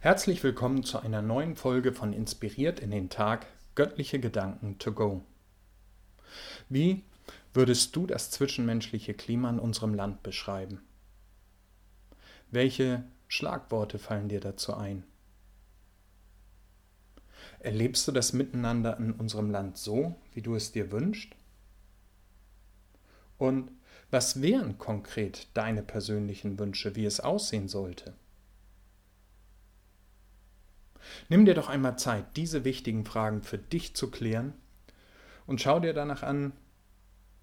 Herzlich willkommen zu einer neuen Folge von Inspiriert in den Tag Göttliche Gedanken to go. Wie würdest du das zwischenmenschliche Klima in unserem Land beschreiben? Welche Schlagworte fallen dir dazu ein? Erlebst du das Miteinander in unserem Land so, wie du es dir wünschst? Und was wären konkret deine persönlichen Wünsche, wie es aussehen sollte? Nimm dir doch einmal Zeit, diese wichtigen Fragen für dich zu klären und schau dir danach an,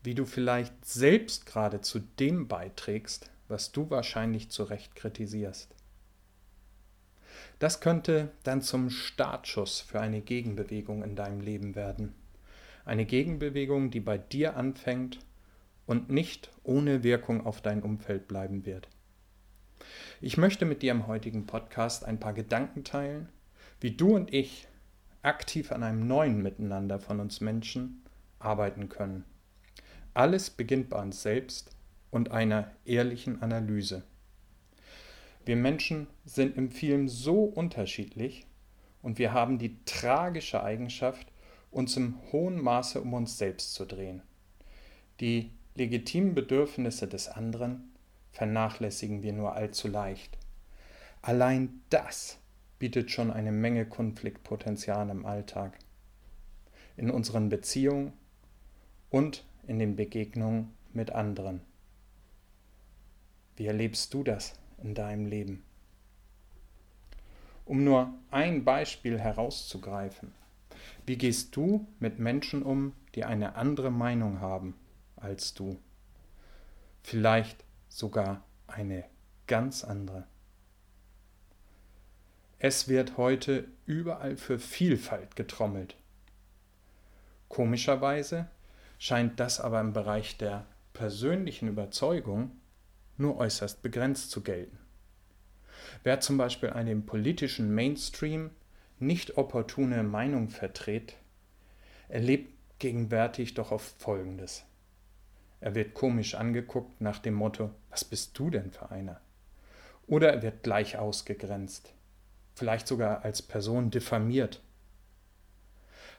wie du vielleicht selbst gerade zu dem beiträgst, was du wahrscheinlich zu Recht kritisierst. Das könnte dann zum Startschuss für eine Gegenbewegung in deinem Leben werden. Eine Gegenbewegung, die bei dir anfängt und nicht ohne Wirkung auf dein Umfeld bleiben wird. Ich möchte mit dir im heutigen Podcast ein paar Gedanken teilen, wie du und ich aktiv an einem neuen Miteinander von uns Menschen arbeiten können. Alles beginnt bei uns selbst und einer ehrlichen Analyse. Wir Menschen sind im Film so unterschiedlich und wir haben die tragische Eigenschaft, uns im hohen Maße um uns selbst zu drehen. Die legitimen Bedürfnisse des anderen vernachlässigen wir nur allzu leicht. Allein das bietet schon eine Menge Konfliktpotenzial im Alltag, in unseren Beziehungen und in den Begegnungen mit anderen. Wie erlebst du das in deinem Leben? Um nur ein Beispiel herauszugreifen, wie gehst du mit Menschen um, die eine andere Meinung haben als du? Vielleicht sogar eine ganz andere. Es wird heute überall für Vielfalt getrommelt. Komischerweise scheint das aber im Bereich der persönlichen Überzeugung nur äußerst begrenzt zu gelten. Wer zum Beispiel einem politischen Mainstream nicht opportune Meinung vertritt, erlebt gegenwärtig doch oft Folgendes. Er wird komisch angeguckt nach dem Motto, was bist du denn für einer? Oder er wird gleich ausgegrenzt vielleicht sogar als Person diffamiert.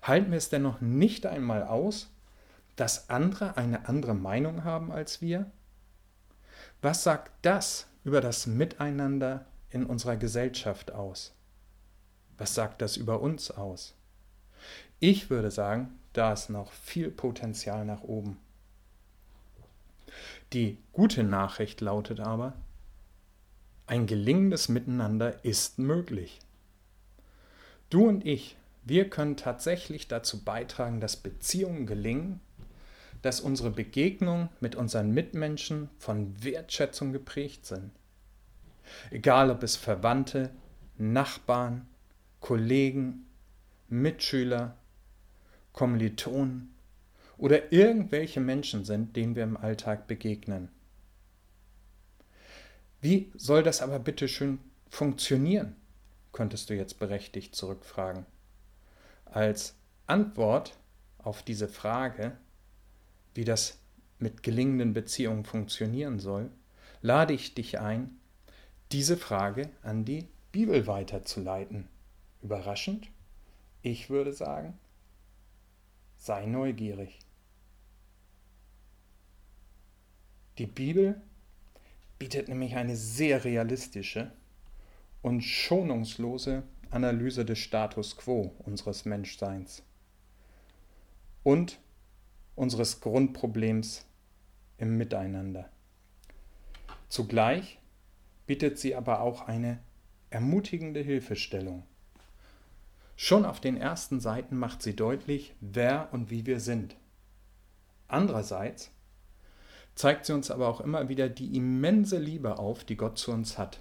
Halten wir es denn noch nicht einmal aus, dass andere eine andere Meinung haben als wir? Was sagt das über das Miteinander in unserer Gesellschaft aus? Was sagt das über uns aus? Ich würde sagen, da ist noch viel Potenzial nach oben. Die gute Nachricht lautet aber, ein gelingendes Miteinander ist möglich. Du und ich, wir können tatsächlich dazu beitragen, dass Beziehungen gelingen, dass unsere Begegnungen mit unseren Mitmenschen von Wertschätzung geprägt sind. Egal ob es Verwandte, Nachbarn, Kollegen, Mitschüler, Kommilitonen oder irgendwelche Menschen sind, denen wir im Alltag begegnen. Wie soll das aber bitte schön funktionieren? könntest du jetzt berechtigt zurückfragen. Als Antwort auf diese Frage, wie das mit gelingenden Beziehungen funktionieren soll, lade ich dich ein, diese Frage an die Bibel weiterzuleiten. Überraschend? Ich würde sagen, sei neugierig. Die Bibel bietet nämlich eine sehr realistische und schonungslose Analyse des Status quo unseres Menschseins und unseres Grundproblems im Miteinander. Zugleich bietet sie aber auch eine ermutigende Hilfestellung. Schon auf den ersten Seiten macht sie deutlich, wer und wie wir sind. Andererseits zeigt sie uns aber auch immer wieder die immense Liebe auf, die Gott zu uns hat.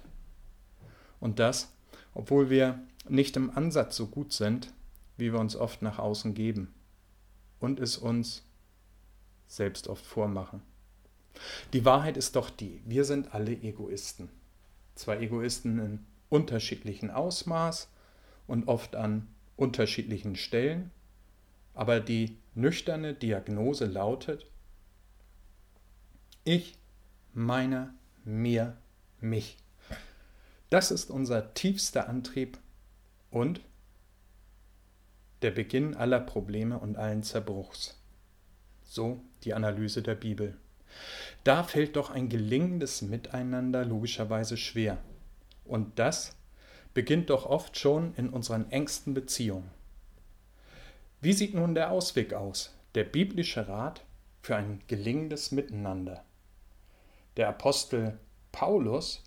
Und das, obwohl wir nicht im Ansatz so gut sind, wie wir uns oft nach außen geben und es uns selbst oft vormachen. Die Wahrheit ist doch die, wir sind alle Egoisten. Zwar Egoisten in unterschiedlichen Ausmaß und oft an unterschiedlichen Stellen, aber die nüchterne Diagnose lautet, ich, meiner, mir, mich. Das ist unser tiefster Antrieb und der Beginn aller Probleme und allen Zerbruchs. So die Analyse der Bibel. Da fällt doch ein gelingendes Miteinander logischerweise schwer. Und das beginnt doch oft schon in unseren engsten Beziehungen. Wie sieht nun der Ausweg aus, der biblische Rat für ein gelingendes Miteinander? Der Apostel Paulus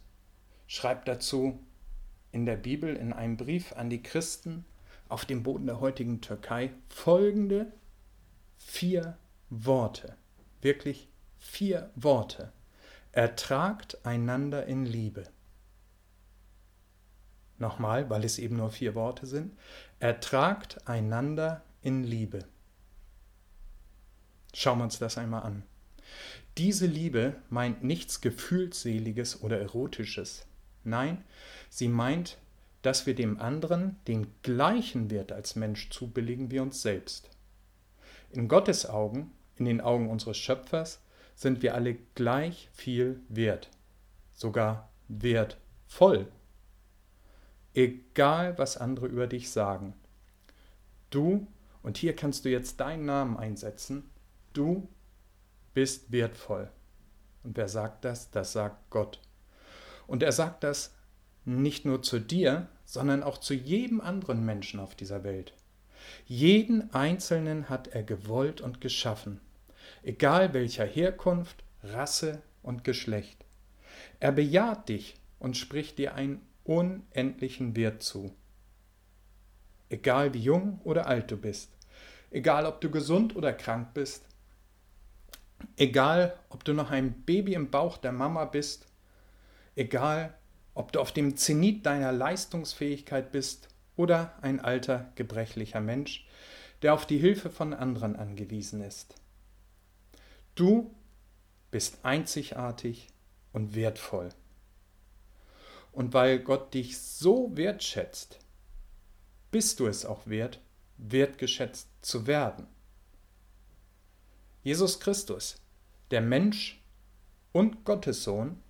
schreibt dazu in der Bibel in einem Brief an die Christen auf dem Boden der heutigen Türkei folgende vier Worte. Wirklich vier Worte. Ertragt einander in Liebe. Nochmal, weil es eben nur vier Worte sind. Ertragt einander in Liebe. Schauen wir uns das einmal an. Diese Liebe meint nichts Gefühlseliges oder Erotisches. Nein, sie meint, dass wir dem anderen den gleichen Wert als Mensch zubilligen wie uns selbst. In Gottes Augen, in den Augen unseres Schöpfers, sind wir alle gleich viel wert, sogar wertvoll. Egal, was andere über dich sagen. Du, und hier kannst du jetzt deinen Namen einsetzen, du bist wertvoll. Und wer sagt das? Das sagt Gott. Und er sagt das nicht nur zu dir, sondern auch zu jedem anderen Menschen auf dieser Welt. Jeden Einzelnen hat er gewollt und geschaffen, egal welcher Herkunft, Rasse und Geschlecht. Er bejaht dich und spricht dir einen unendlichen Wert zu. Egal wie jung oder alt du bist, egal ob du gesund oder krank bist, egal ob du noch ein Baby im Bauch der Mama bist Egal, ob du auf dem Zenit deiner Leistungsfähigkeit bist oder ein alter, gebrechlicher Mensch, der auf die Hilfe von anderen angewiesen ist. Du bist einzigartig und wertvoll. Und weil Gott dich so wertschätzt, bist du es auch wert, wertgeschätzt zu werden. Jesus Christus, der Mensch und Gottes Sohn,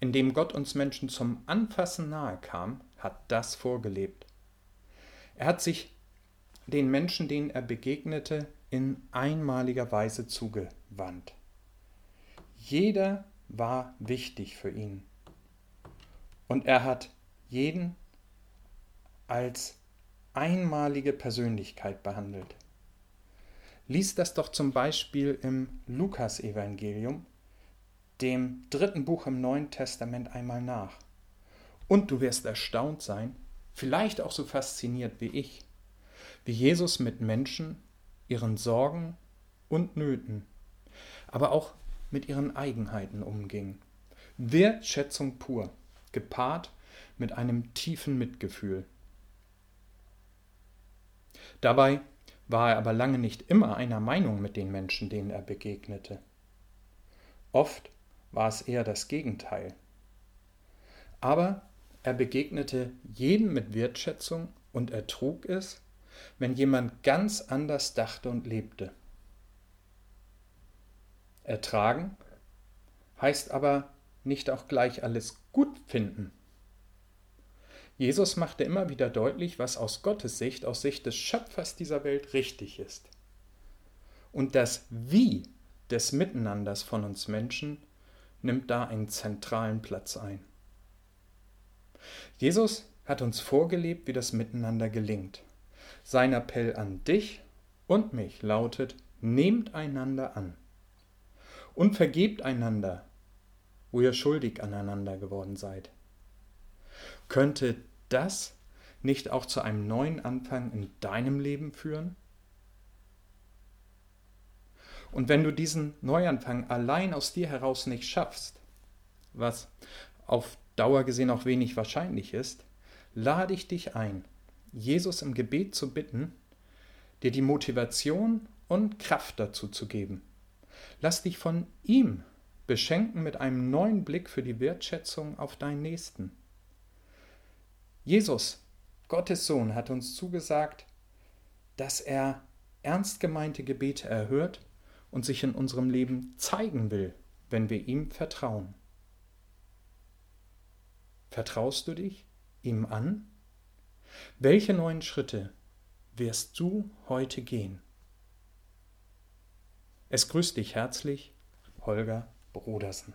in dem Gott uns Menschen zum Anfassen nahe kam, hat das vorgelebt. Er hat sich den Menschen, denen er begegnete, in einmaliger Weise zugewandt. Jeder war wichtig für ihn. Und er hat jeden als einmalige Persönlichkeit behandelt. Lies das doch zum Beispiel im Lukasevangelium dem dritten Buch im Neuen Testament einmal nach. Und du wirst erstaunt sein, vielleicht auch so fasziniert wie ich, wie Jesus mit Menschen, ihren Sorgen und Nöten, aber auch mit ihren Eigenheiten umging. Wertschätzung pur, gepaart mit einem tiefen Mitgefühl. Dabei war er aber lange nicht immer einer Meinung mit den Menschen, denen er begegnete. Oft war es eher das Gegenteil. Aber er begegnete jedem mit Wertschätzung und ertrug es, wenn jemand ganz anders dachte und lebte. Ertragen heißt aber nicht auch gleich alles gut finden. Jesus machte immer wieder deutlich, was aus Gottes Sicht, aus Sicht des Schöpfers dieser Welt richtig ist. Und das Wie des Miteinanders von uns Menschen nimmt da einen zentralen Platz ein. Jesus hat uns vorgelebt, wie das Miteinander gelingt. Sein Appell an dich und mich lautet, nehmt einander an und vergebt einander, wo ihr schuldig aneinander geworden seid. Könnte das nicht auch zu einem neuen Anfang in deinem Leben führen? Und wenn du diesen Neuanfang allein aus dir heraus nicht schaffst, was auf Dauer gesehen auch wenig wahrscheinlich ist, lade ich dich ein, Jesus im Gebet zu bitten, dir die Motivation und Kraft dazu zu geben. Lass dich von ihm beschenken mit einem neuen Blick für die Wertschätzung auf deinen Nächsten. Jesus, Gottes Sohn, hat uns zugesagt, dass er ernst gemeinte Gebete erhört und sich in unserem Leben zeigen will, wenn wir ihm vertrauen. Vertraust du dich ihm an? Welche neuen Schritte wirst du heute gehen? Es grüßt dich herzlich, Holger Brodersen.